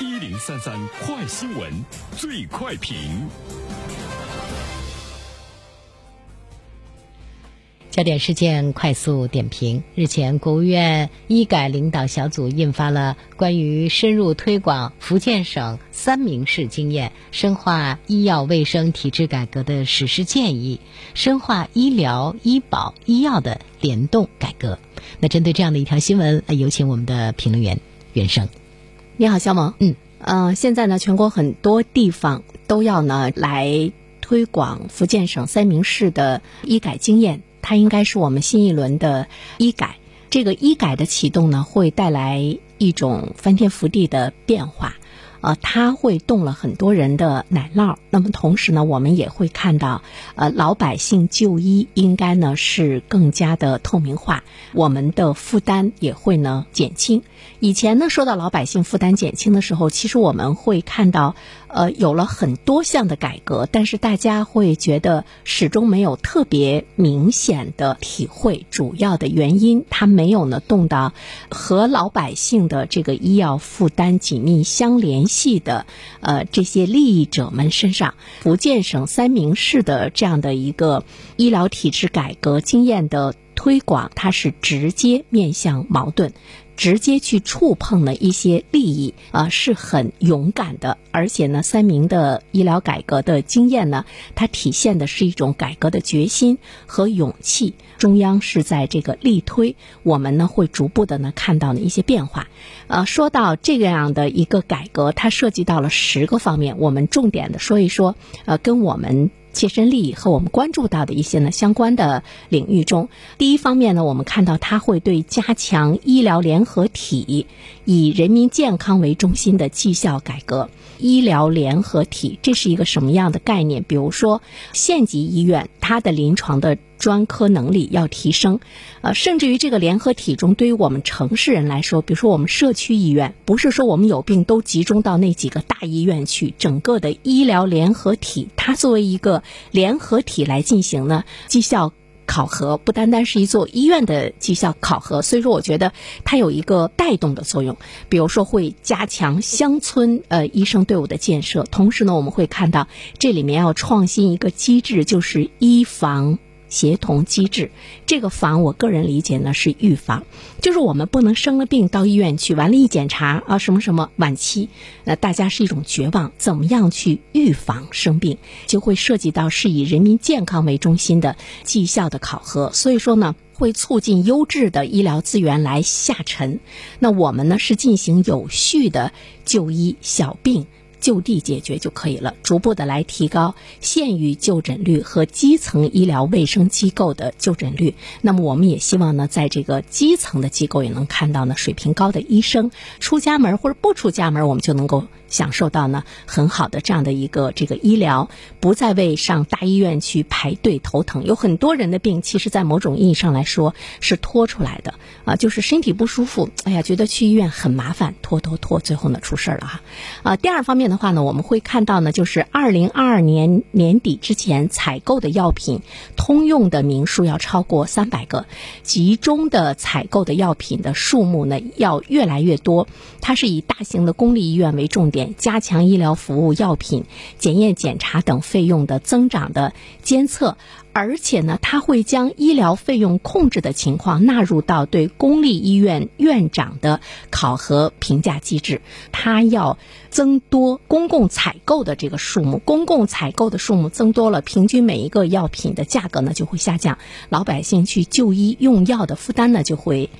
一零三三快新闻，最快评。焦点事件快速点评：日前，国务院医改领导小组印发了关于深入推广福建省三明市经验、深化医药卫生体制改革的实施建议，深化医疗、医保、医药的联动改革。那针对这样的一条新闻，有请我们的评论员袁生。你好，肖萌。嗯，呃，现在呢，全国很多地方都要呢来推广福建省三明市的医改经验。它应该是我们新一轮的医改，这个医改的启动呢，会带来一种翻天覆地的变化。呃，它会动了很多人的奶酪。那么同时呢，我们也会看到，呃，老百姓就医应该呢是更加的透明化，我们的负担也会呢减轻。以前呢，说到老百姓负担减轻的时候，其实我们会看到，呃，有了很多项的改革，但是大家会觉得始终没有特别明显的体会。主要的原因，它没有呢动到和老百姓的这个医药负担紧密相连。系的，呃，这些利益者们身上，福建省三明市的这样的一个医疗体制改革经验的推广，它是直接面向矛盾。直接去触碰了一些利益啊，是很勇敢的。而且呢，三明的医疗改革的经验呢，它体现的是一种改革的决心和勇气。中央是在这个力推，我们呢会逐步的呢看到呢一些变化。呃，说到这个样的一个改革，它涉及到了十个方面，我们重点的说一说。呃，跟我们。切身利益和我们关注到的一些呢相关的领域中，第一方面呢，我们看到它会对加强医疗联合体、以人民健康为中心的绩效改革。医疗联合体这是一个什么样的概念？比如说，县级医院它的临床的专科能力要提升，呃，甚至于这个联合体中，对于我们城市人来说，比如说我们社区医院，不是说我们有病都集中到那几个大医院去，整个的医疗联合体，它作为一个联合体来进行呢绩效。考核不单单是一座医院的绩效考核，所以说我觉得它有一个带动的作用。比如说会加强乡村呃医生队伍的建设，同时呢我们会看到这里面要创新一个机制，就是医防。协同机制，这个防我个人理解呢是预防，就是我们不能生了病到医院去，完了，一检查啊什么什么晚期，那大家是一种绝望。怎么样去预防生病，就会涉及到是以人民健康为中心的绩效的考核。所以说呢，会促进优质的医疗资源来下沉。那我们呢是进行有序的就医，小病。就地解决就可以了，逐步的来提高县域就诊率和基层医疗卫生机构的就诊率。那么，我们也希望呢，在这个基层的机构也能看到呢，水平高的医生出家门或者不出家门，我们就能够。享受到呢很好的这样的一个这个医疗，不再为上大医院去排队头疼。有很多人的病，其实在某种意义上来说是拖出来的啊，就是身体不舒服，哎呀，觉得去医院很麻烦，拖拖拖，最后呢出事儿了哈。啊，第二方面的话呢，我们会看到呢，就是二零二二年年底之前采购的药品通用的名数要超过三百个，集中的采购的药品的数目呢要越来越多。它是以大型的公立医院为重点。加强医疗服务、药品检验检查等费用的增长的监测，而且呢，它会将医疗费用控制的情况纳入到对公立医院院长的考核评价机制。它要增多公共采购的这个数目，公共采购的数目增多了，平均每一个药品的价格呢就会下降，老百姓去就医用药的负担呢就会。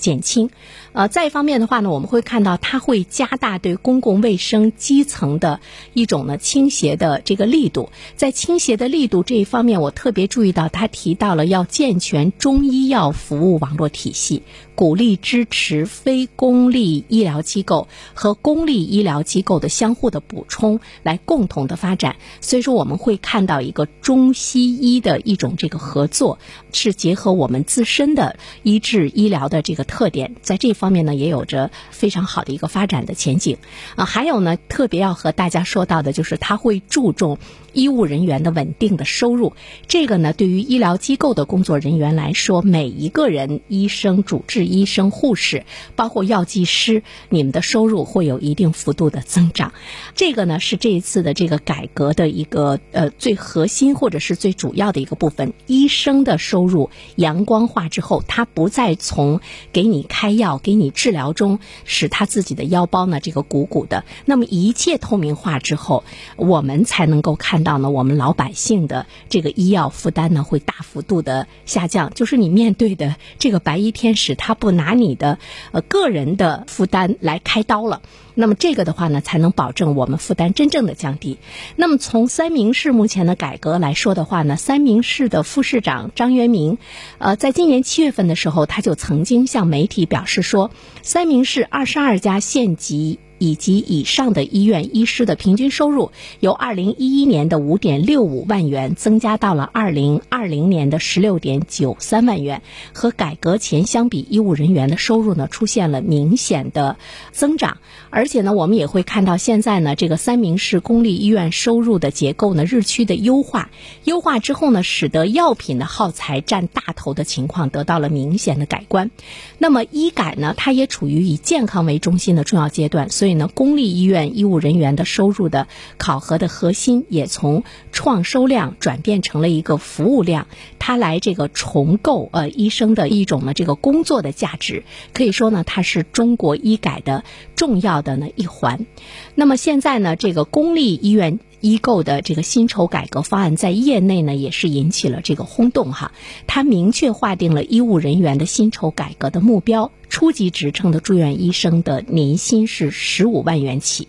减轻，呃，再一方面的话呢，我们会看到它会加大对公共卫生基层的一种呢倾斜的这个力度。在倾斜的力度这一方面，我特别注意到他提到了要健全中医药服务网络体系，鼓励支持非公立医疗机构和公立医疗机构的相互的补充，来共同的发展。所以说，我们会看到一个中西医的一种这个合作，是结合我们自身的医治医疗的这个。特点，在这方面呢也有着非常好的一个发展的前景啊。还有呢，特别要和大家说到的就是它会注重。医务人员的稳定的收入，这个呢，对于医疗机构的工作人员来说，每一个人，医生、主治医生、护士，包括药剂师，你们的收入会有一定幅度的增长。这个呢，是这一次的这个改革的一个呃最核心或者是最主要的一个部分。医生的收入阳光化之后，他不再从给给你开药、给你治疗中使他自己的腰包呢这个鼓鼓的。那么一切透明化之后，我们才能够看。到呢，我们老百姓的这个医药负担呢会大幅度的下降，就是你面对的这个白衣天使，他不拿你的呃个人的负担来开刀了，那么这个的话呢，才能保证我们负担真正的降低。那么从三明市目前的改革来说的话呢，三明市的副市长张元明，呃，在今年七月份的时候，他就曾经向媒体表示说，三明市二十二家县级。以及以上的医院医师的平均收入，由二零一一年的五点六五万元增加到了二零二零年的十六点九三万元，和改革前相比，医务人员的收入呢出现了明显的增长。而且呢，我们也会看到现在呢，这个三明市公立医院收入的结构呢日趋的优化，优化之后呢，使得药品的耗材占大头的情况得到了明显的改观。那么医改呢，它也处于以健康为中心的重要阶段，所以。呢，公立医院医务人员的收入的考核的核心也从创收量转变成了一个服务量，它来这个重构呃医生的一种呢这个工作的价值，可以说呢它是中国医改的重要的呢一环。那么现在呢这个公立医院。医构的这个薪酬改革方案在业内呢也是引起了这个轰动哈，它明确划定了医务人员的薪酬改革的目标，初级职称的住院医生的年薪是十五万元起。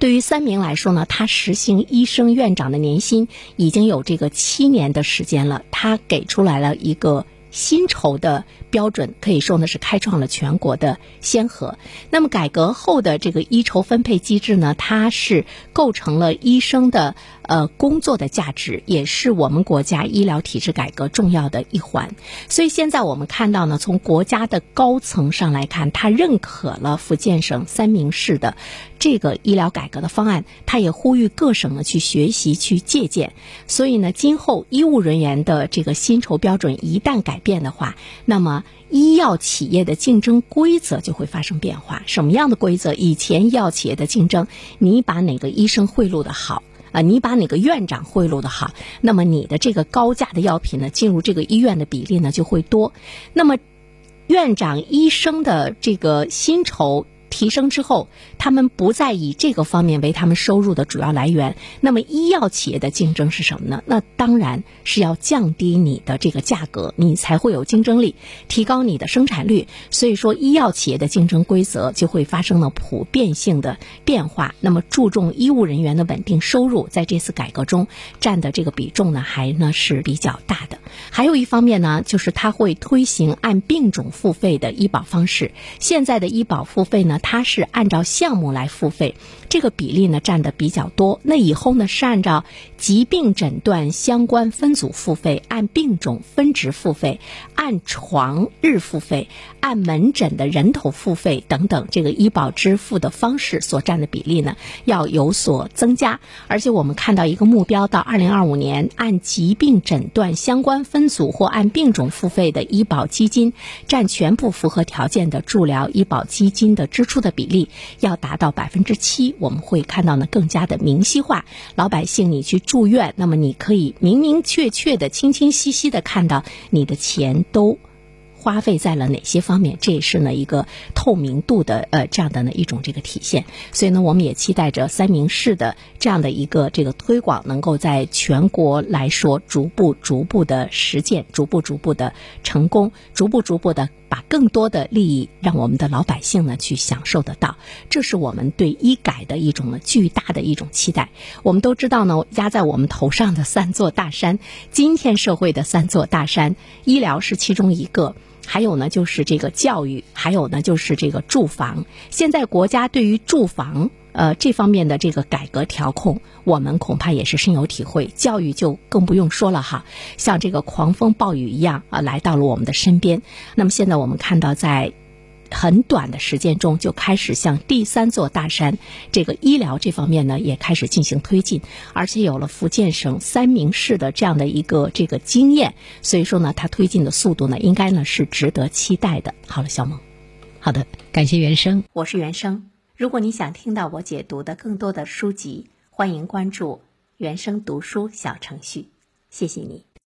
对于三明来说呢，他实行医生院长的年薪已经有这个七年的时间了，他给出来了一个。薪酬的标准可以说呢是开创了全国的先河。那么改革后的这个医酬分配机制呢，它是构成了医生的呃工作的价值，也是我们国家医疗体制改革重要的一环。所以现在我们看到呢，从国家的高层上来看，他认可了福建省三明市的这个医疗改革的方案，他也呼吁各省呢去学习去借鉴。所以呢，今后医务人员的这个薪酬标准一旦改。变的话，那么医药企业的竞争规则就会发生变化。什么样的规则？以前医药企业的竞争，你把哪个医生贿赂的好啊？你把哪个院长贿赂的好？那么你的这个高价的药品呢，进入这个医院的比例呢就会多。那么院长、医生的这个薪酬。提升之后，他们不再以这个方面为他们收入的主要来源。那么，医药企业的竞争是什么呢？那当然是要降低你的这个价格，你才会有竞争力，提高你的生产率。所以说，医药企业的竞争规则就会发生了普遍性的变化。那么，注重医务人员的稳定收入，在这次改革中占的这个比重呢，还呢是比较大的。还有一方面呢，就是它会推行按病种付费的医保方式。现在的医保付费呢？它是按照项目来付费，这个比例呢占的比较多。那以后呢是按照疾病诊断相关分组付费，按病种分值付费，按床日付费，按门诊的人头付费等等，这个医保支付的方式所占的比例呢要有所增加。而且我们看到一个目标，到二零二五年，按疾病诊断相关分组或按病种付费的医保基金占全部符合条件的助疗医保基金的支出。出的比例要达到百分之七，我们会看到呢更加的明晰化。老百姓你去住院，那么你可以明明确确的、清清晰晰的看到你的钱都。花费在了哪些方面？这也是呢一个透明度的呃这样的呢一种这个体现。所以呢，我们也期待着三明市的这样的一个这个推广，能够在全国来说逐步逐步的实践，逐步逐步的成功，逐步逐步的把更多的利益让我们的老百姓呢去享受得到。这是我们对医改的一种呢巨大的一种期待。我们都知道呢，压在我们头上的三座大山，今天社会的三座大山，医疗是其中一个。还有呢，就是这个教育，还有呢，就是这个住房。现在国家对于住房呃这方面的这个改革调控，我们恐怕也是深有体会。教育就更不用说了哈，像这个狂风暴雨一样啊来到了我们的身边。那么现在我们看到，在很短的时间中就开始向第三座大山这个医疗这方面呢也开始进行推进，而且有了福建省三明市的这样的一个这个经验，所以说呢，它推进的速度呢应该呢是值得期待的。好了，小萌，好的，感谢原生，我是原生。如果你想听到我解读的更多的书籍，欢迎关注原生读书小程序。谢谢你。